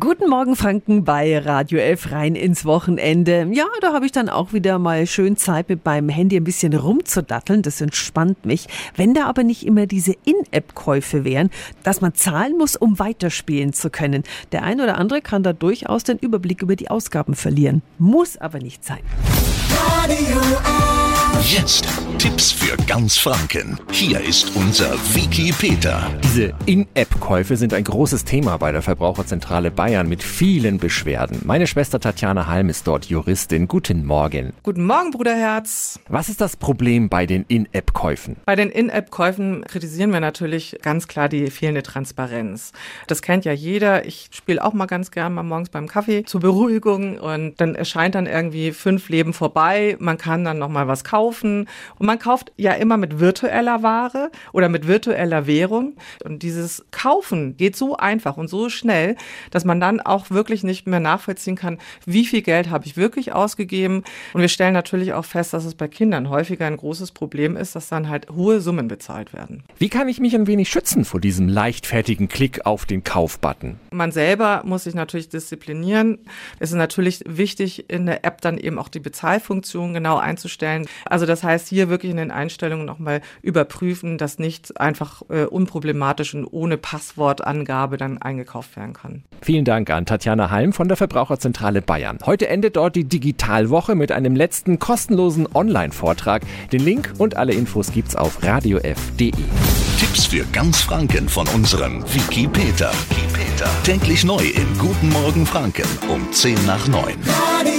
Guten Morgen Franken bei Radio 11 rein ins Wochenende. Ja, da habe ich dann auch wieder mal schön Zeit mit meinem Handy ein bisschen rumzudatteln. Das entspannt mich. Wenn da aber nicht immer diese In-App-Käufe wären, dass man zahlen muss, um weiterspielen zu können. Der ein oder andere kann da durchaus den Überblick über die Ausgaben verlieren. Muss aber nicht sein. Radio Jetzt Tipps für ganz Franken. Hier ist unser Wiki Peter. Diese In-App-Käufe sind ein großes Thema bei der Verbraucherzentrale Bayern mit vielen Beschwerden. Meine Schwester Tatjana Halm ist dort Juristin. Guten Morgen. Guten Morgen, Bruderherz. Was ist das Problem bei den In-App-Käufen? Bei den In-App-Käufen kritisieren wir natürlich ganz klar die fehlende Transparenz. Das kennt ja jeder. Ich spiele auch mal ganz gern mal morgens beim Kaffee zur Beruhigung und dann erscheint dann irgendwie fünf Leben vorbei. Man kann dann noch mal was kaufen kaufen. Und man kauft ja immer mit virtueller Ware oder mit virtueller Währung. Und dieses Kaufen geht so einfach und so schnell, dass man dann auch wirklich nicht mehr nachvollziehen kann, wie viel Geld habe ich wirklich ausgegeben. Und wir stellen natürlich auch fest, dass es bei Kindern häufiger ein großes Problem ist, dass dann halt hohe Summen bezahlt werden. Wie kann ich mich ein wenig schützen vor diesem leichtfertigen Klick auf den Kaufbutton? Man selber muss sich natürlich disziplinieren. Es ist natürlich wichtig, in der App dann eben auch die Bezahlfunktion genau einzustellen. Also das heißt, hier wirklich in den Einstellungen nochmal überprüfen, dass nicht einfach äh, unproblematisch und ohne Passwortangabe dann eingekauft werden kann. Vielen Dank an Tatjana Halm von der Verbraucherzentrale Bayern. Heute endet dort die Digitalwoche mit einem letzten kostenlosen Online-Vortrag. Den Link und alle Infos gibt's auf radiof.de. Tipps für ganz Franken von unserem Wiki Peter. Täglich neu in Guten Morgen Franken um 10 nach 9. Radio